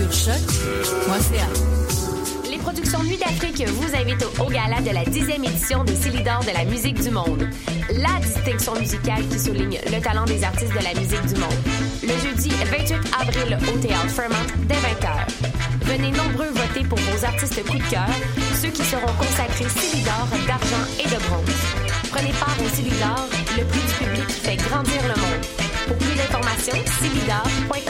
sur choc.ca. Les productions Nuit d'Afrique vous invitent au, gala de la 10e édition des Célidors de la musique du monde. La distinction musicale qui souligne le talent des artistes de la musique du monde. Le jeudi 28 avril au Théâtre Fremont dès 20h. Venez nombreux voter pour vos artistes coup de cœur, ceux qui seront consacrés Célidor d'argent et de bronze. Prenez part au Célidor, le prix du public qui fait grandir le monde. Pour plus d'informations, célidor.com.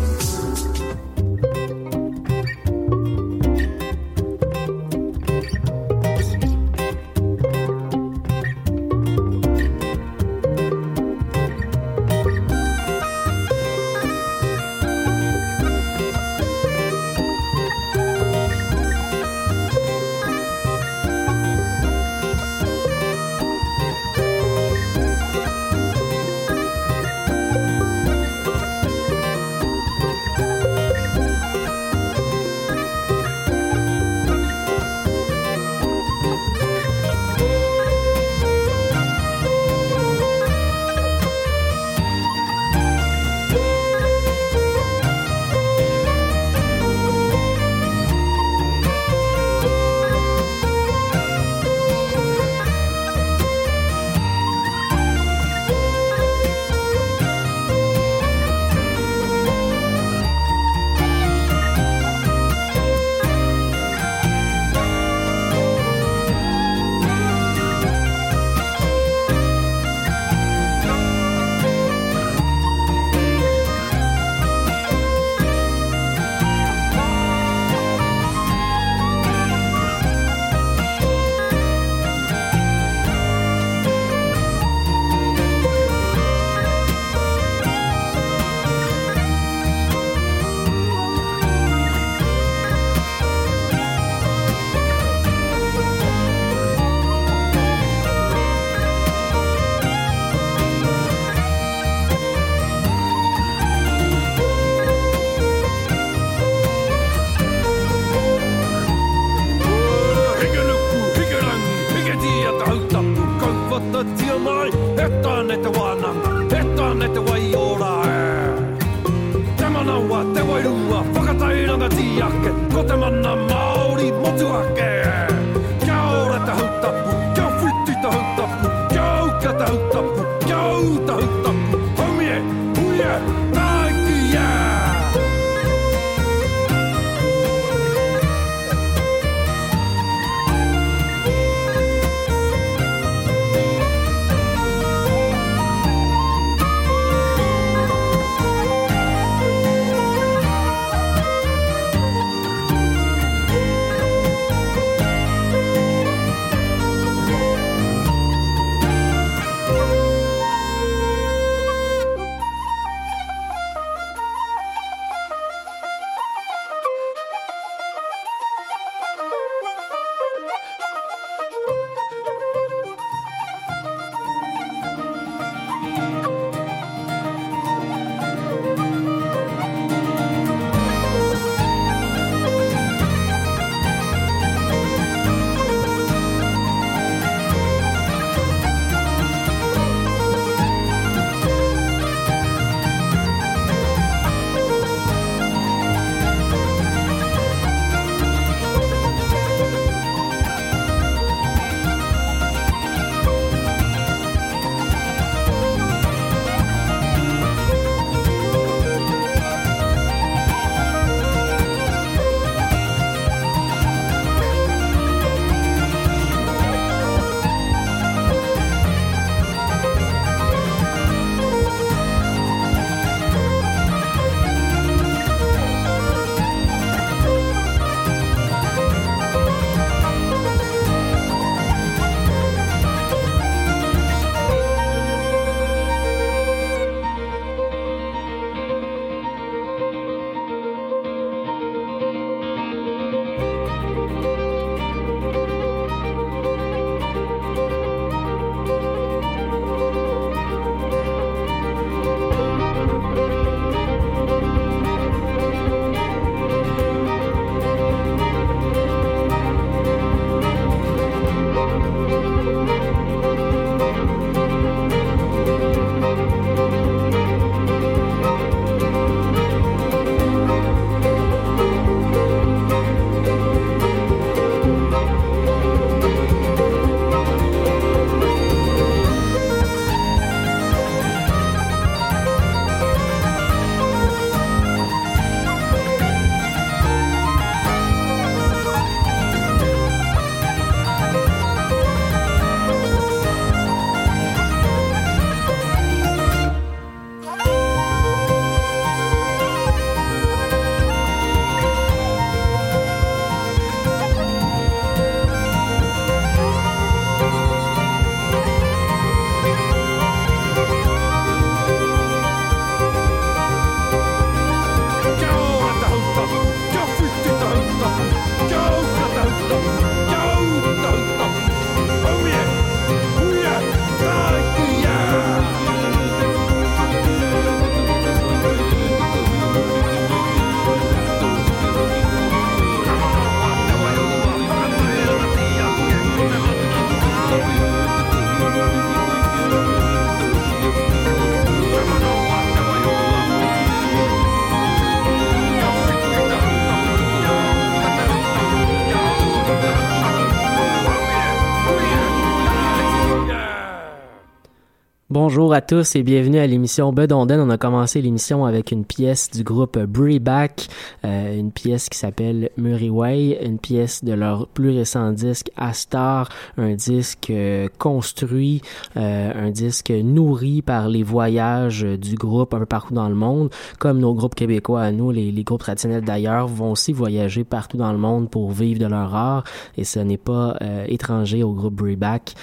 Bonjour à tous et bienvenue à l'émission Bedonden. On a commencé l'émission avec une pièce du groupe Breeback, euh, une pièce qui s'appelle Murray Way, une pièce de leur plus récent disque Astar, un disque euh, construit, euh, un disque nourri par les voyages du groupe un peu partout dans le monde, comme nos groupes québécois à nous, les, les groupes traditionnels d'ailleurs vont aussi voyager partout dans le monde pour vivre de leur art et ce n'est pas euh, étranger au groupe Breeback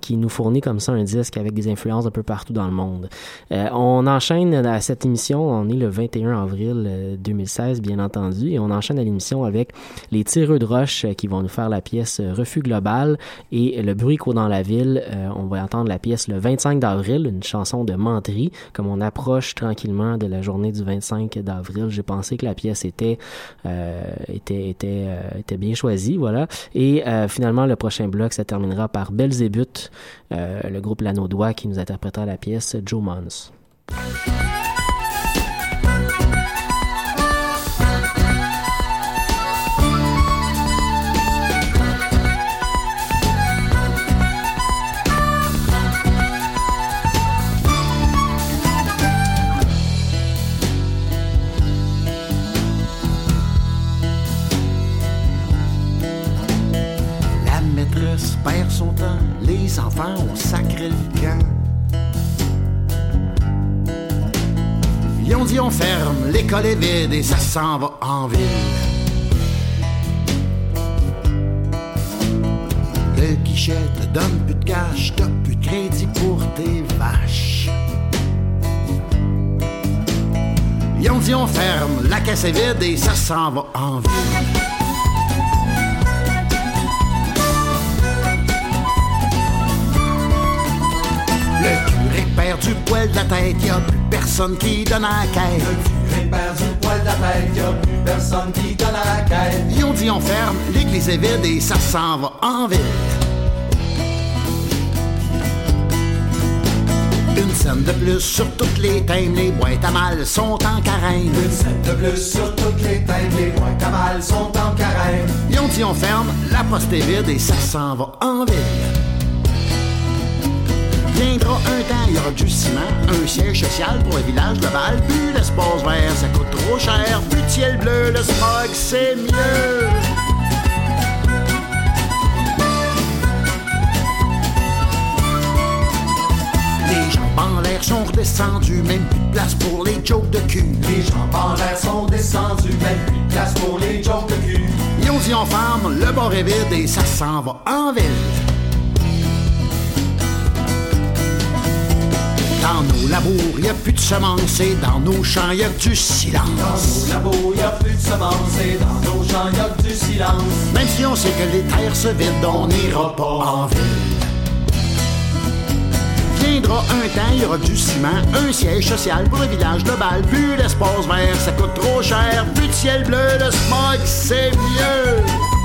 qui nous fournit comme ça un disque avec des influences un peu partout dans le monde. Euh, on enchaîne à cette émission, on est le 21 avril 2016, euh, bien entendu, et on enchaîne à l'émission avec les tireux de roche euh, qui vont nous faire la pièce Refus global et le bruit qu'au dans la ville. on va entendre la pièce le 25 d'avril, une chanson de menterie, comme on approche tranquillement de la journée du 25 d'avril. J'ai pensé que la pièce était était était était bien choisie, voilà. Et finalement, le prochain bloc, ça terminera par Belzébuth, le groupe Lanaudois qui nous interprétera la pièce Joe Mons. Les enfants ont sacré le camp. Ils ont dit on ferme, l'école est vide et ça s'en va en ville. Le guichet te donne plus de cash, t'as plus de crédit pour tes vaches. Ils ont dit on ferme, la caisse est vide et ça s'en va en ville. Le curé perd du poil de la tête, y a plus personne qui donne à la quête. Le curé perd du poil de la tête, y a plus personne qui donne à la quête. Ils ont dit on ferme, l'église est vide et ça s'en va en ville. Une scène de plus sur toutes les thèmes, les boîtes à mal sont en carême. Une scène de plus sur toutes les thèmes, les boîtes à mal sont en carême. Ils ont dit on ferme, la poste est vide et ça s'en va en ville. Viendra un temps, il y aura du ciment, un siège social pour le village global, plus l'espace vert, ça coûte trop cher, plus de ciel bleu, le smog, c'est mieux. Les jambes en l'air sont redescendus, même plus de place pour les jokes de cul. Les jambes en l'air sont descendus, même plus de place pour les jokes de cul. Ils ont dit on le bord est vide et ça s'en va en ville. Dans nos labours, y a plus de semences et dans nos champs, y a du Dans silence. nos labos, y a plus de semences et dans nos champs, y a du silence. Même si on sait que les terres se vident, on n'ira pas en ville. Viendra un temps, il y aura du ciment, un siège social pour le village global, plus l'espace vert, ça coûte trop cher, plus de ciel bleu, le smog, c'est mieux.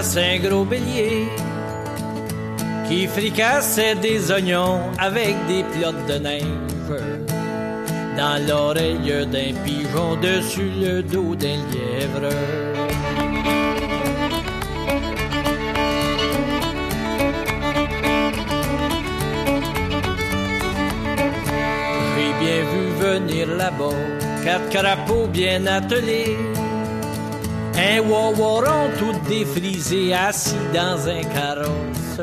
Un gros bélier qui fricassait des oignons avec des plottes de neige. Dans l'oreille d'un pigeon, dessus le dos d'un lièvre. J'ai bien vu venir là-bas quatre crapauds bien attelés, un wawaron tout défrisé assis dans un carrosse.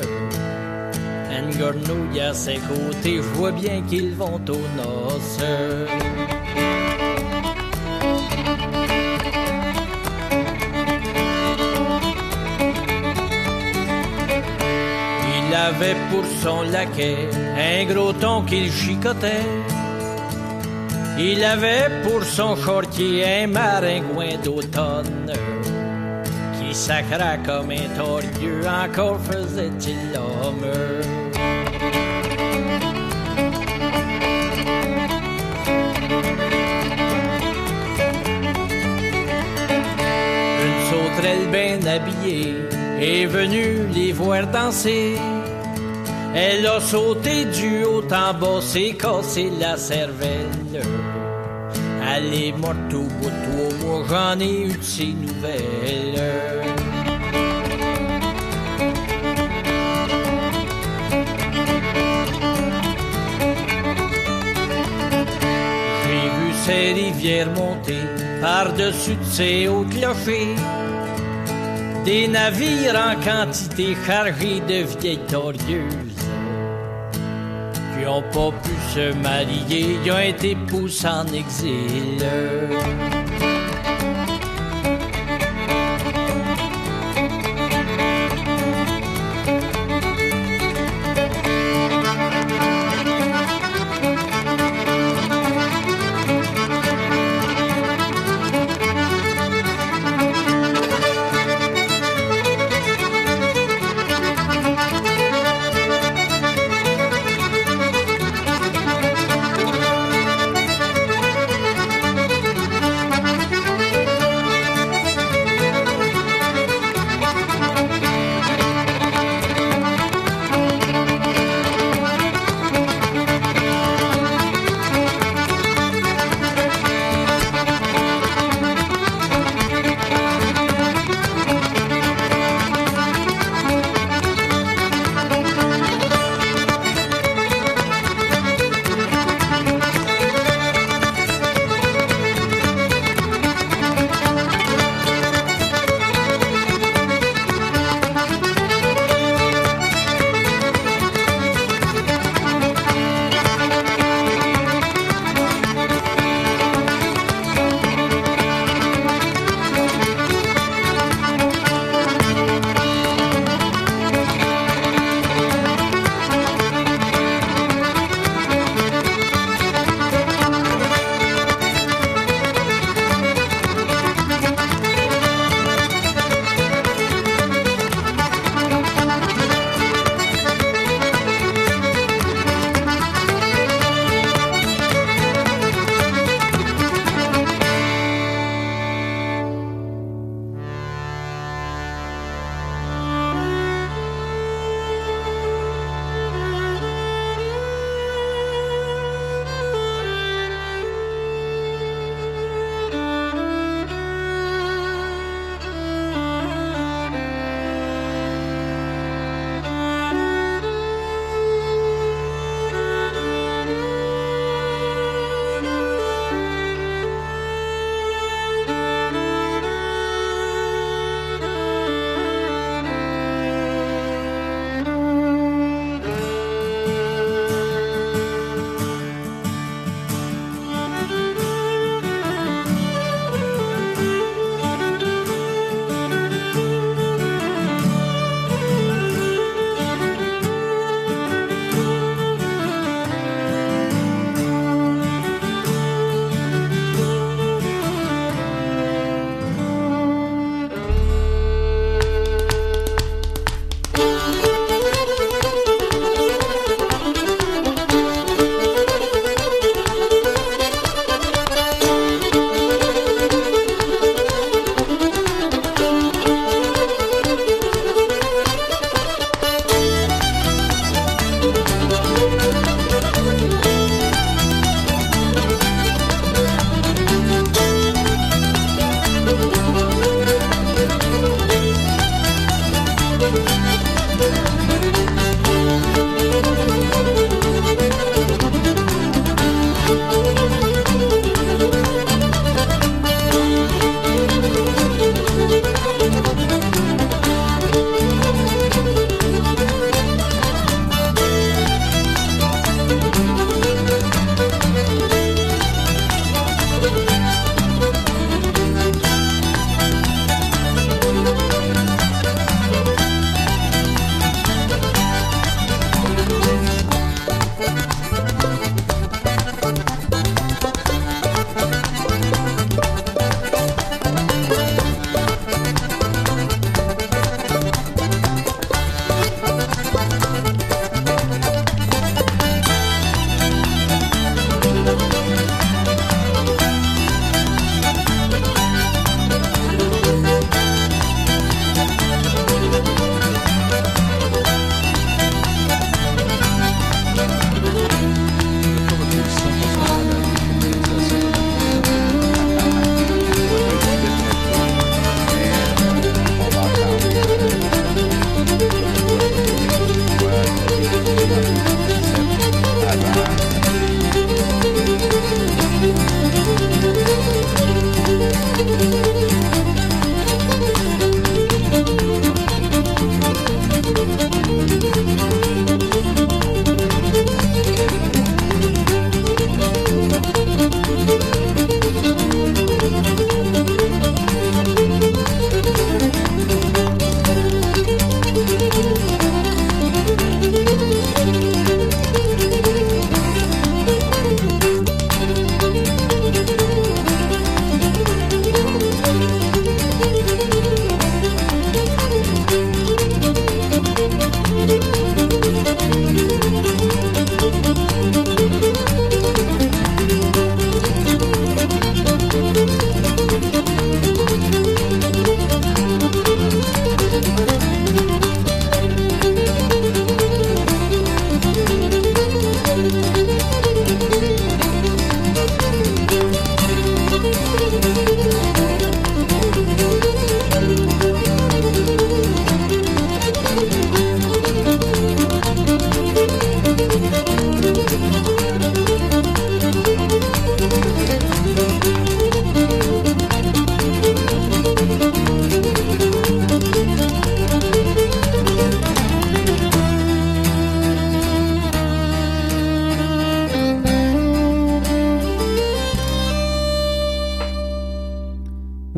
Une gornouille à ses côtés, je vois bien qu'ils vont aux noces. Il avait pour son laquais un gros ton qu'il chicotait. Il avait pour son shortier un maringouin d'automne sacra comme un torieux, encore faisait-il l'homme. Une sauterelle bien habillée est venue les voir danser. Elle a sauté du haut en bas, s'est cassé la cervelle. Elle est morte au bout de trois mois, j'en ai eu de ses nouvelles. Ces rivières monter par-dessus de ces hauts clochers. Des navires en quantité chargés de vieilles torieuses qui ont pas pu se marier, ils ont été poussés en exil.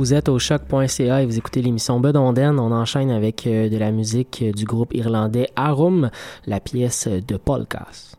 Vous êtes au choc.ca et vous écoutez l'émission Bedonden. On enchaîne avec euh, de la musique du groupe irlandais Arum, la pièce de Paul Cass.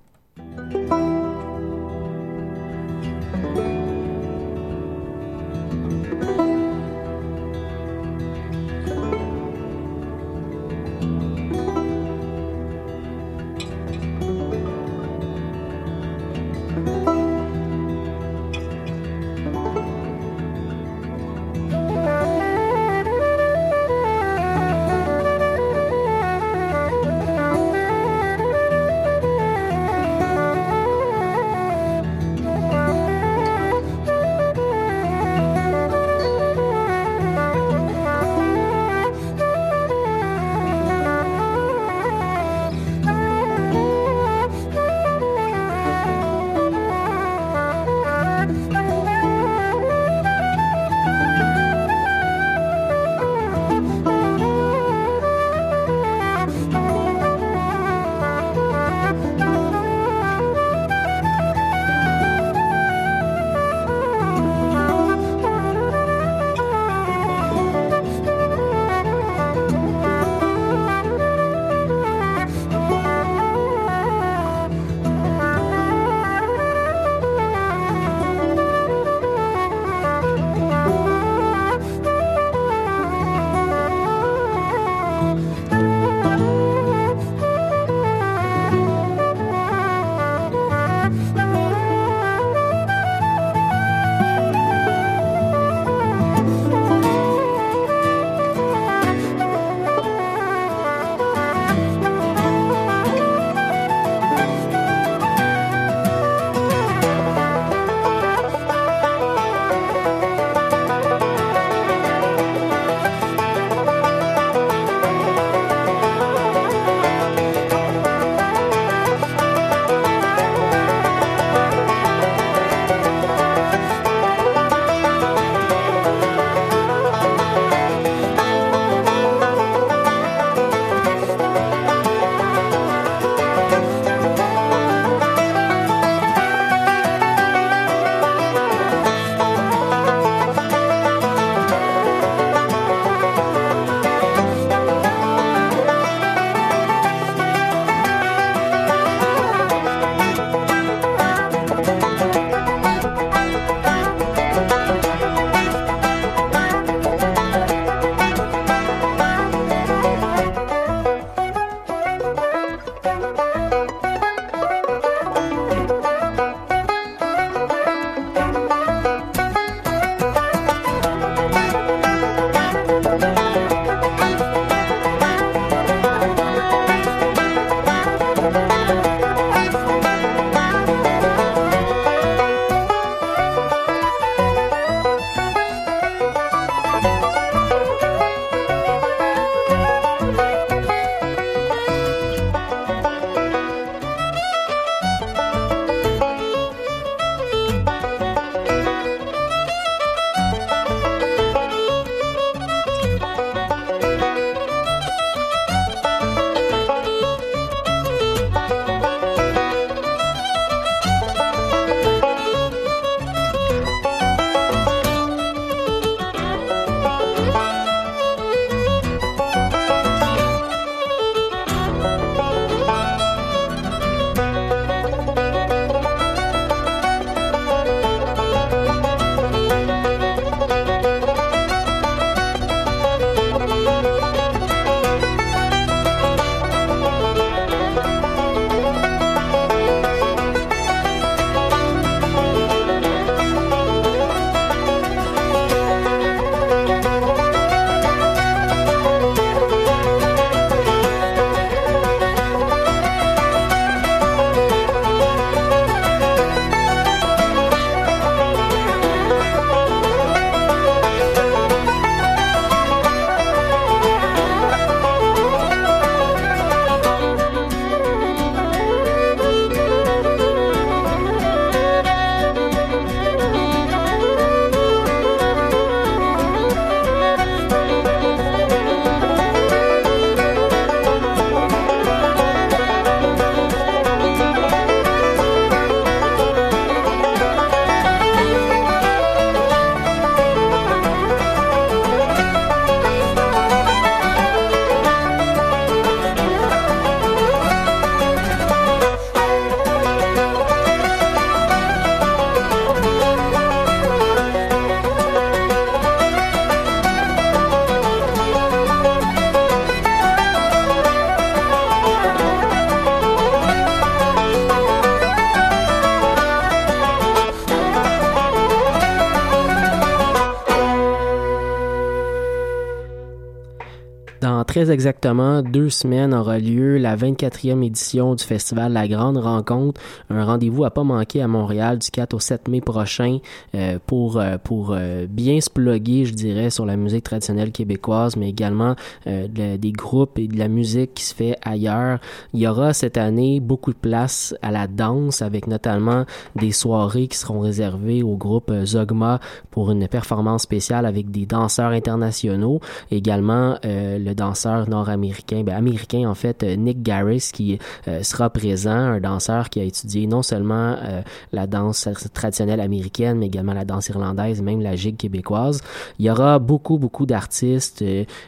Dans très exactement deux semaines aura lieu la 24e édition du festival La Grande Rencontre, un rendez-vous à pas manquer à Montréal du 4 au 7 mai prochain euh, pour euh, pour euh, bien se plugger, je dirais, sur la musique traditionnelle québécoise, mais également des groupes et de la musique qui se fait ailleurs. Il y aura cette année beaucoup de place à la danse, avec notamment des soirées qui seront réservées au groupe Zogma pour une performance spéciale avec des danseurs internationaux, également le le danseur nord-américain, ben américain en fait, euh, Nick Garris, qui euh, sera présent, un danseur qui a étudié non seulement euh, la danse traditionnelle américaine, mais également la danse irlandaise, même la gigue québécoise. Il y aura beaucoup, beaucoup d'artistes,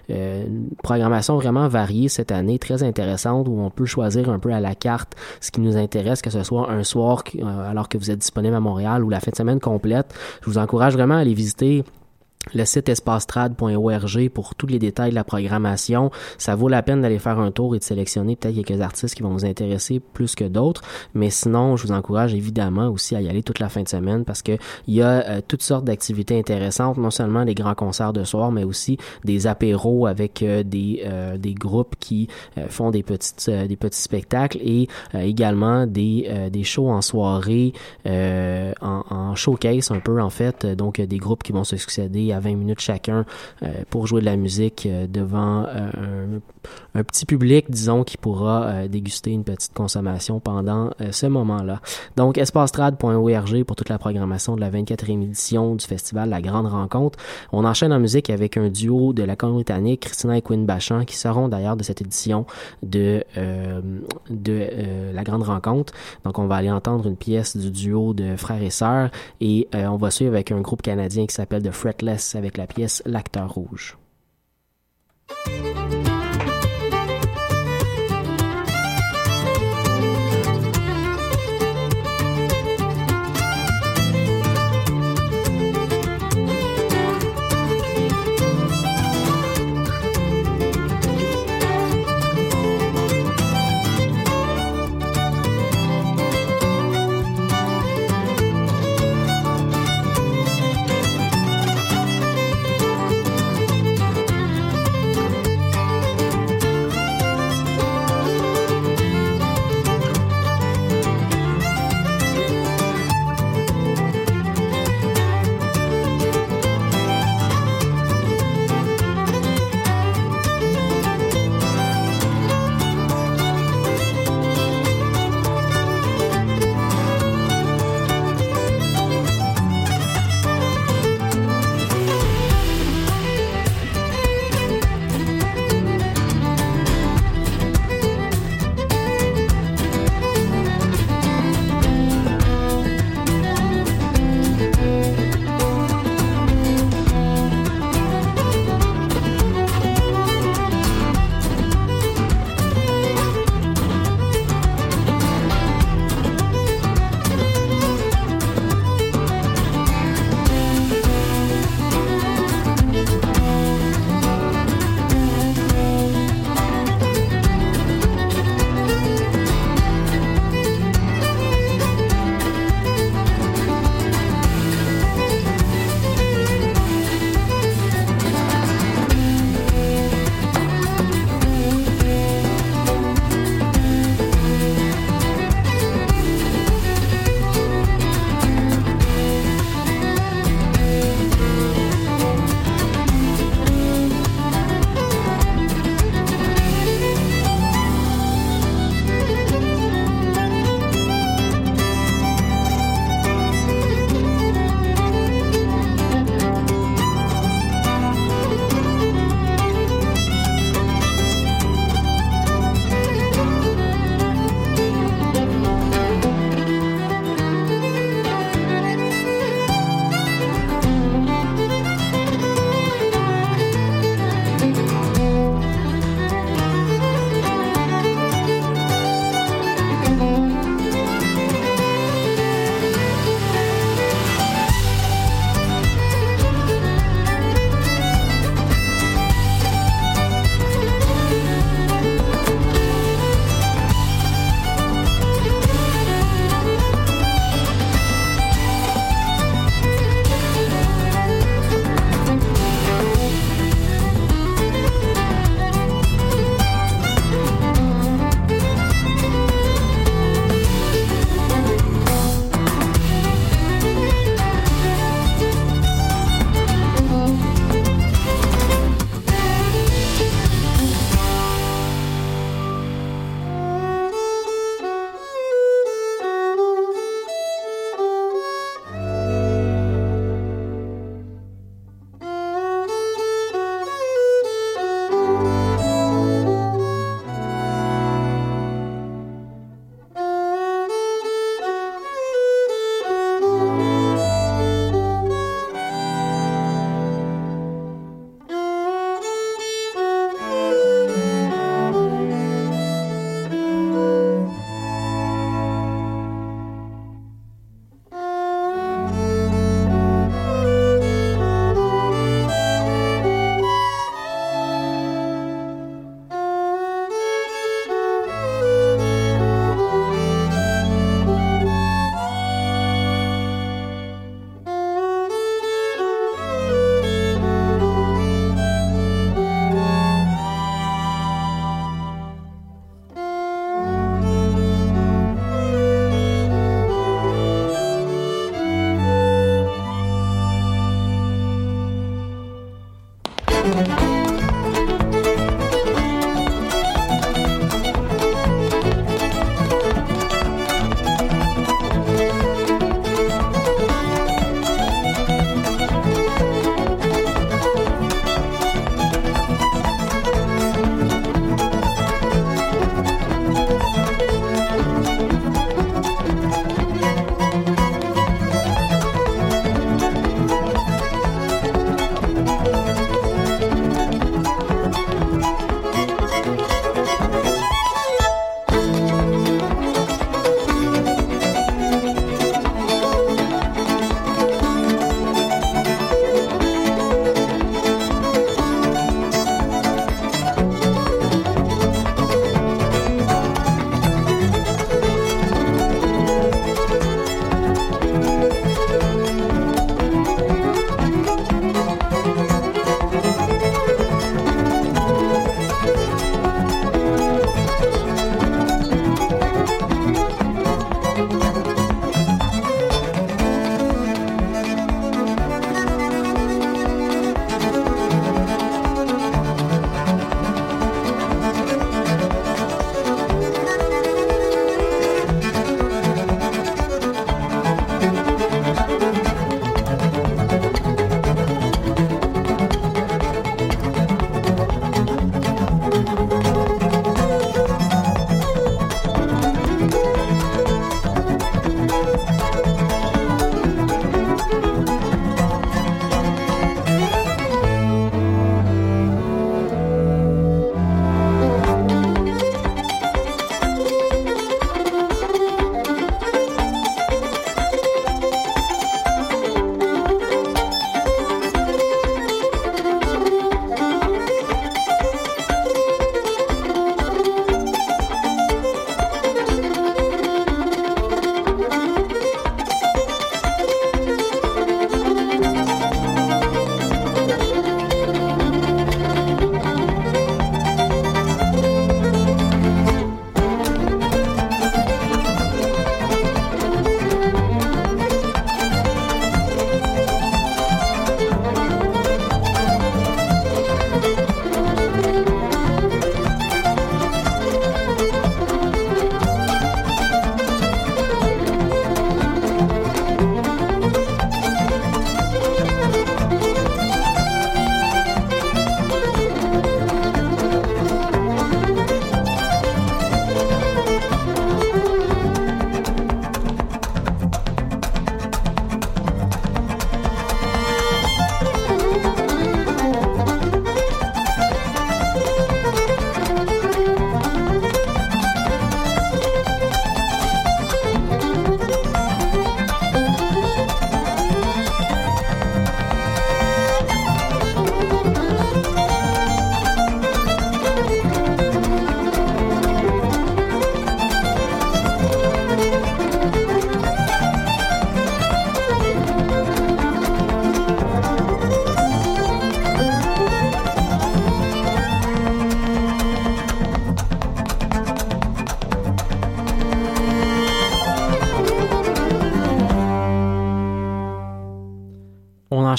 une programmation vraiment variée cette année, très intéressante, où on peut choisir un peu à la carte ce qui nous intéresse, que ce soit un soir alors que vous êtes disponible à Montréal ou la fin de semaine complète. Je vous encourage vraiment à aller visiter le site espacetrad.org pour tous les détails de la programmation. Ça vaut la peine d'aller faire un tour et de sélectionner peut-être quelques artistes qui vont vous intéresser plus que d'autres. Mais sinon, je vous encourage évidemment aussi à y aller toute la fin de semaine parce que il y a euh, toutes sortes d'activités intéressantes, non seulement des grands concerts de soir, mais aussi des apéros avec euh, des, euh, des groupes qui font des petites des petits spectacles et également des, des shows en soirée en, en showcase un peu en fait, donc des groupes qui vont se succéder à 20 minutes chacun euh, pour jouer de la musique euh, devant euh, un, petit public, disons, qui pourra déguster une petite consommation pendant ce moment-là. Donc, espastrad.org pour toute la programmation de la 24e édition du festival La Grande Rencontre. On enchaîne en musique avec un duo de la britannique, Christina et Quinn Bachand, qui seront d'ailleurs de cette édition de, de La Grande Rencontre. Donc, on va aller entendre une pièce du duo de frères et sœurs et on va suivre avec un groupe canadien qui s'appelle The Fretless avec la pièce L'acteur rouge.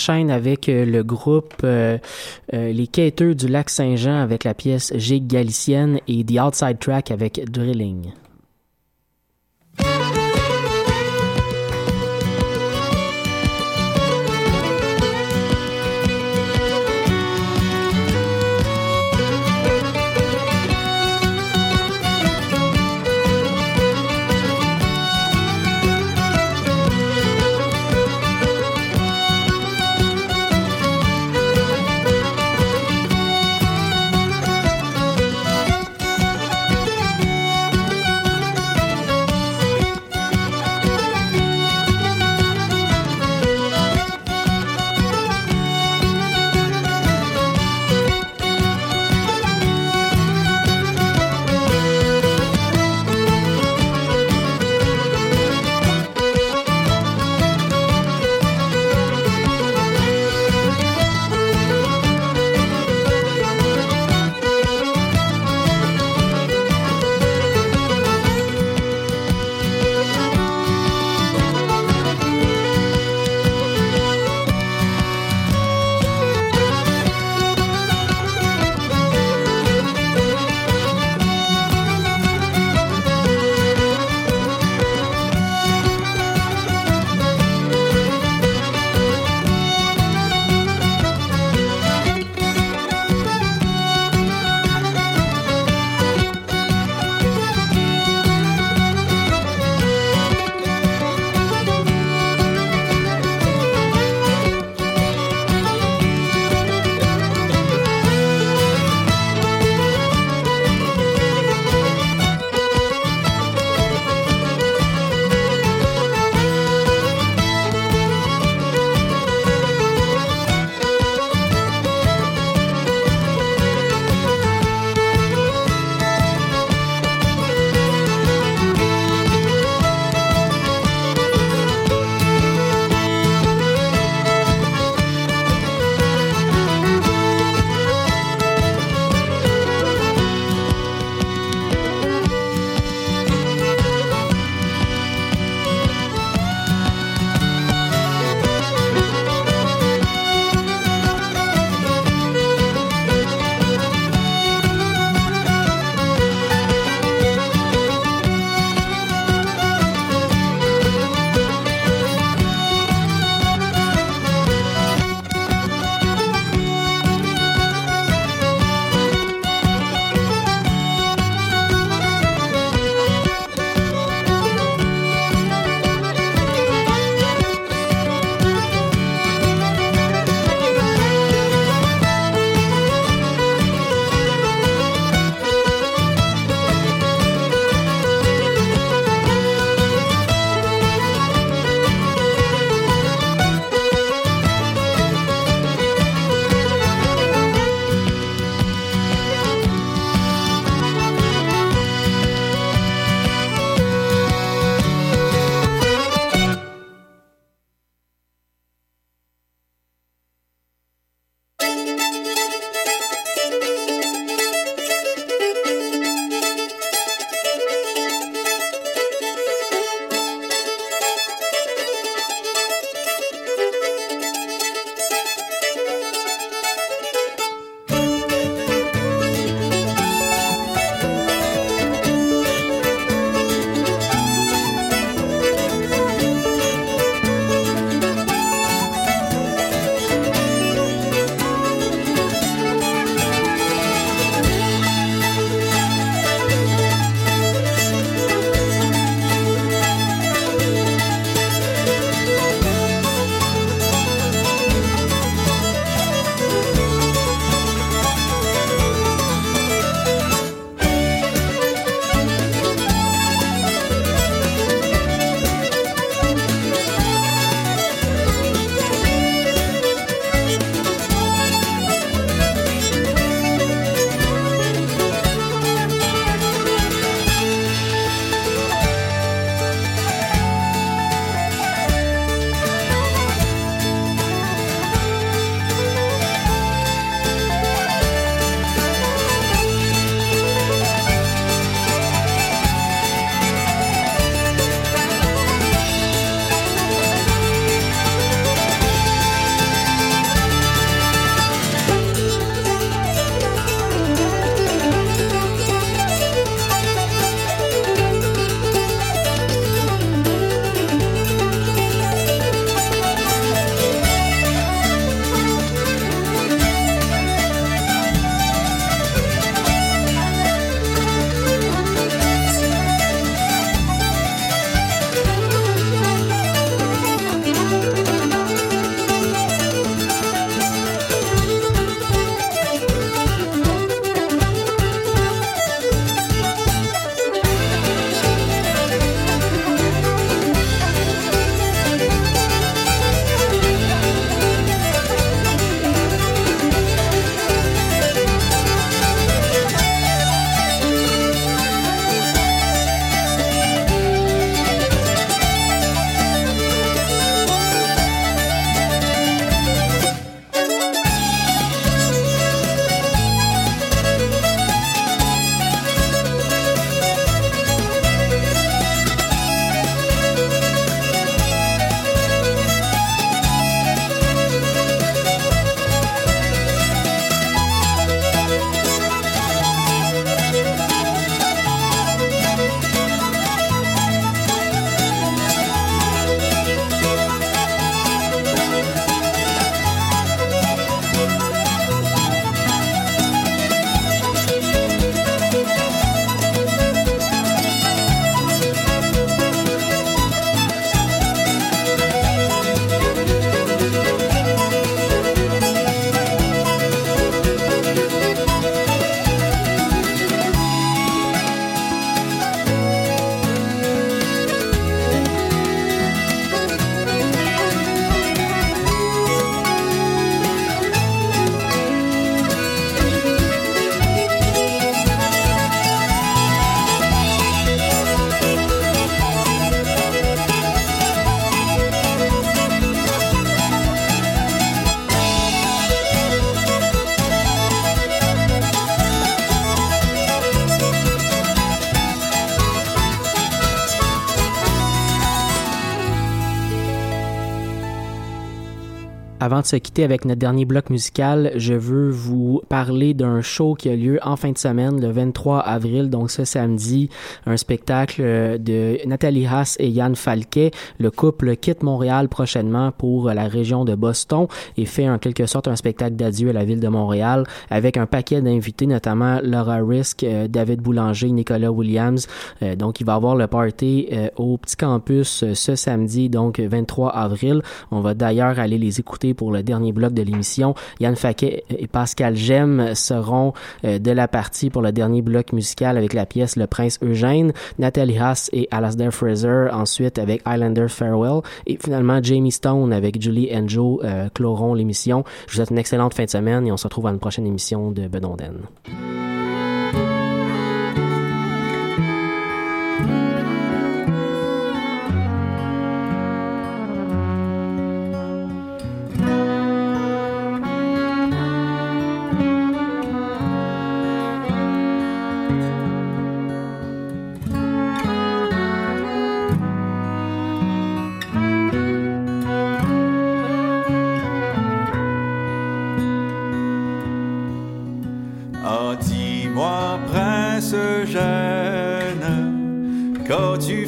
Avec le groupe Les Quêteux du Lac Saint-Jean avec la pièce Gigue galicienne et The Outside Track avec Drilling. Avant de se quitter avec notre dernier bloc musical, je veux vous parler d'un show qui a lieu en fin de semaine, le 23 avril, donc ce samedi, un spectacle de Nathalie Haas et Yann Falquet. Le couple quitte Montréal prochainement pour la région de Boston et fait en quelque sorte un spectacle d'adieu à la ville de Montréal avec un paquet d'invités, notamment Laura Risk, euh, David Boulanger, Nicolas Williams. Euh, donc, il va avoir le party euh, au petit campus ce samedi, donc 23 avril. On va d'ailleurs aller les écouter pour le dernier bloc de l'émission. Yann Faquet et Pascal Gem seront euh, de la partie pour le dernier bloc musical avec la pièce Le Prince Eugène, Nathalie Haas et Alasdair Fraser ensuite avec Islander Farewell et finalement Jamie Stone avec Julie and Joe euh, l'émission. Je vous souhaite une excellente fin de semaine et on se retrouve à une prochaine émission de Bedonden. Quand il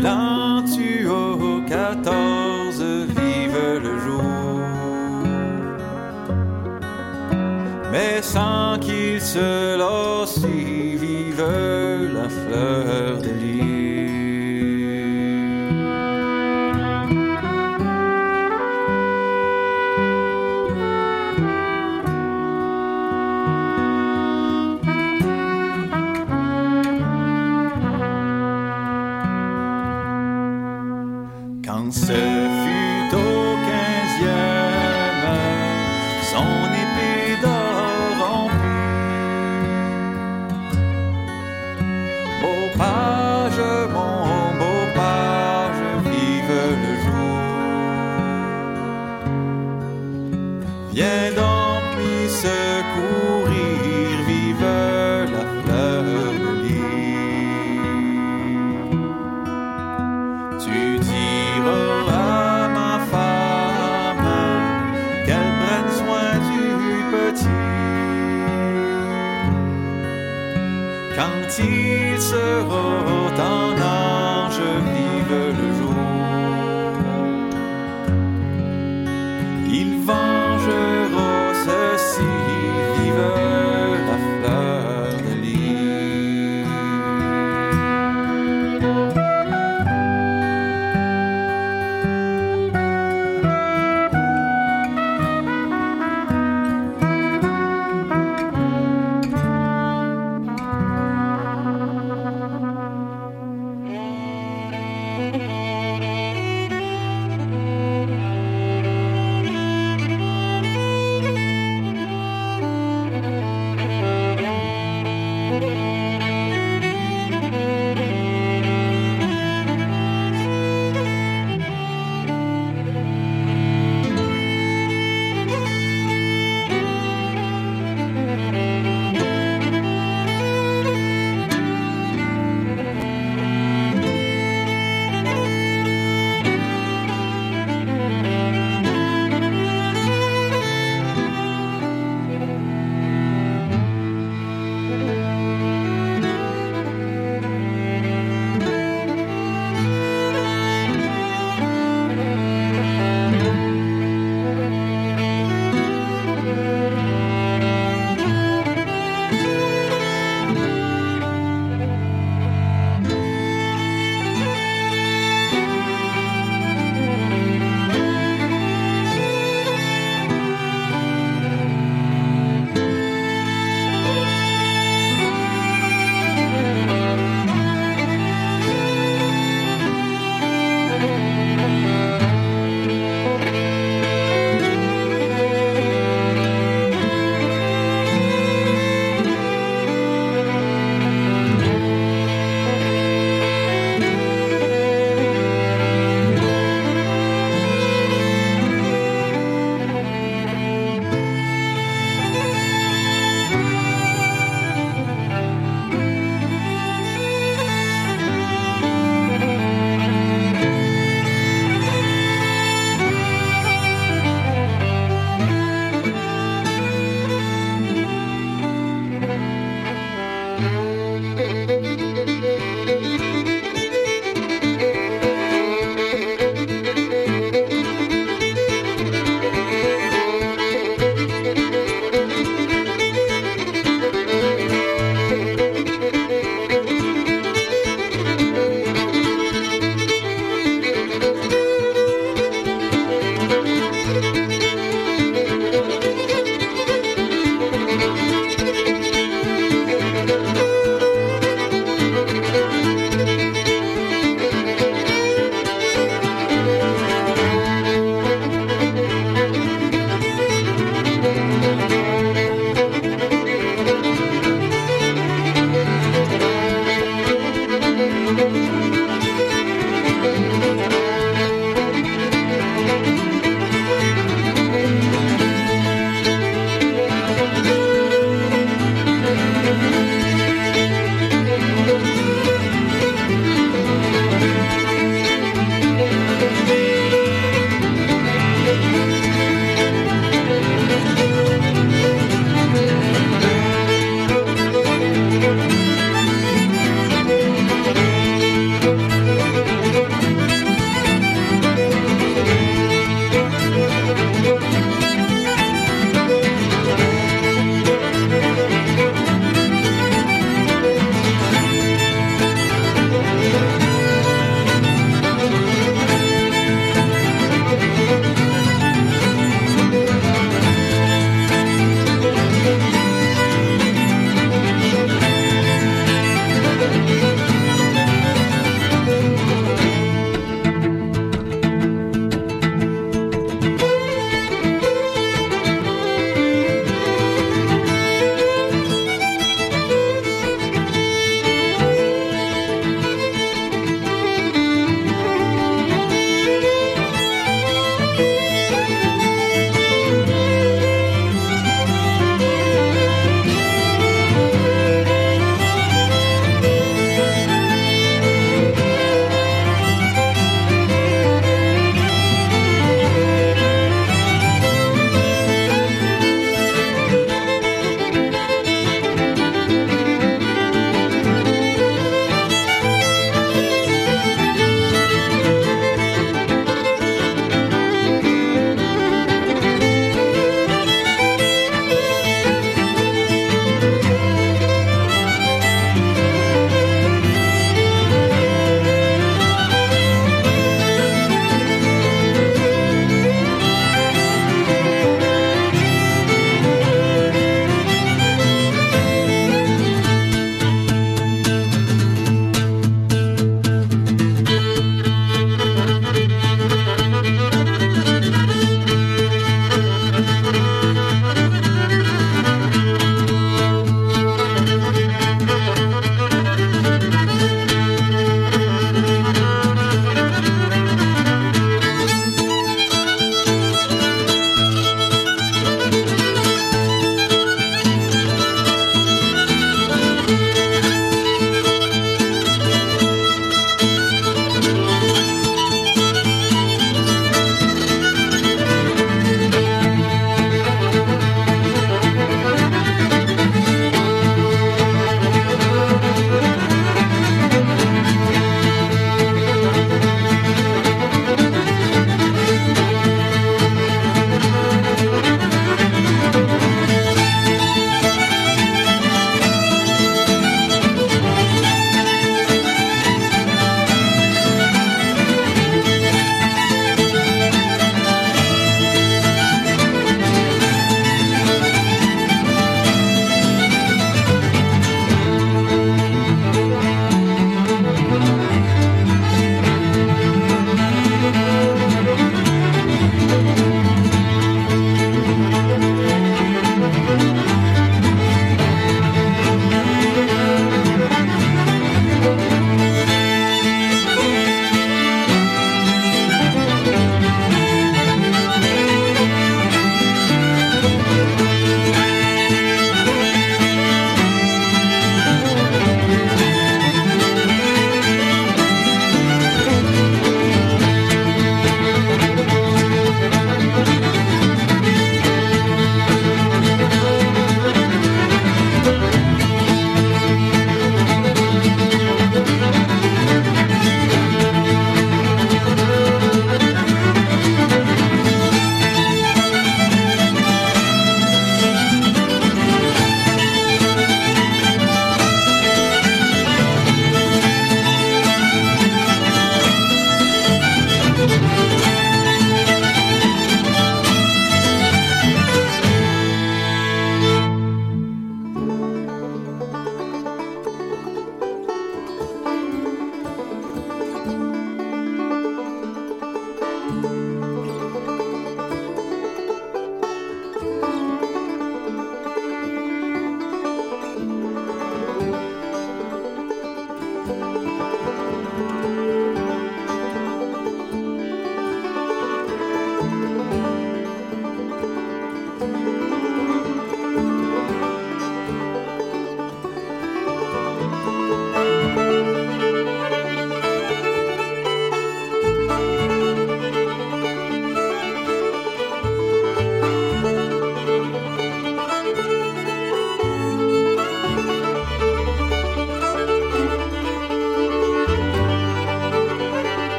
sera en ange vive le jour.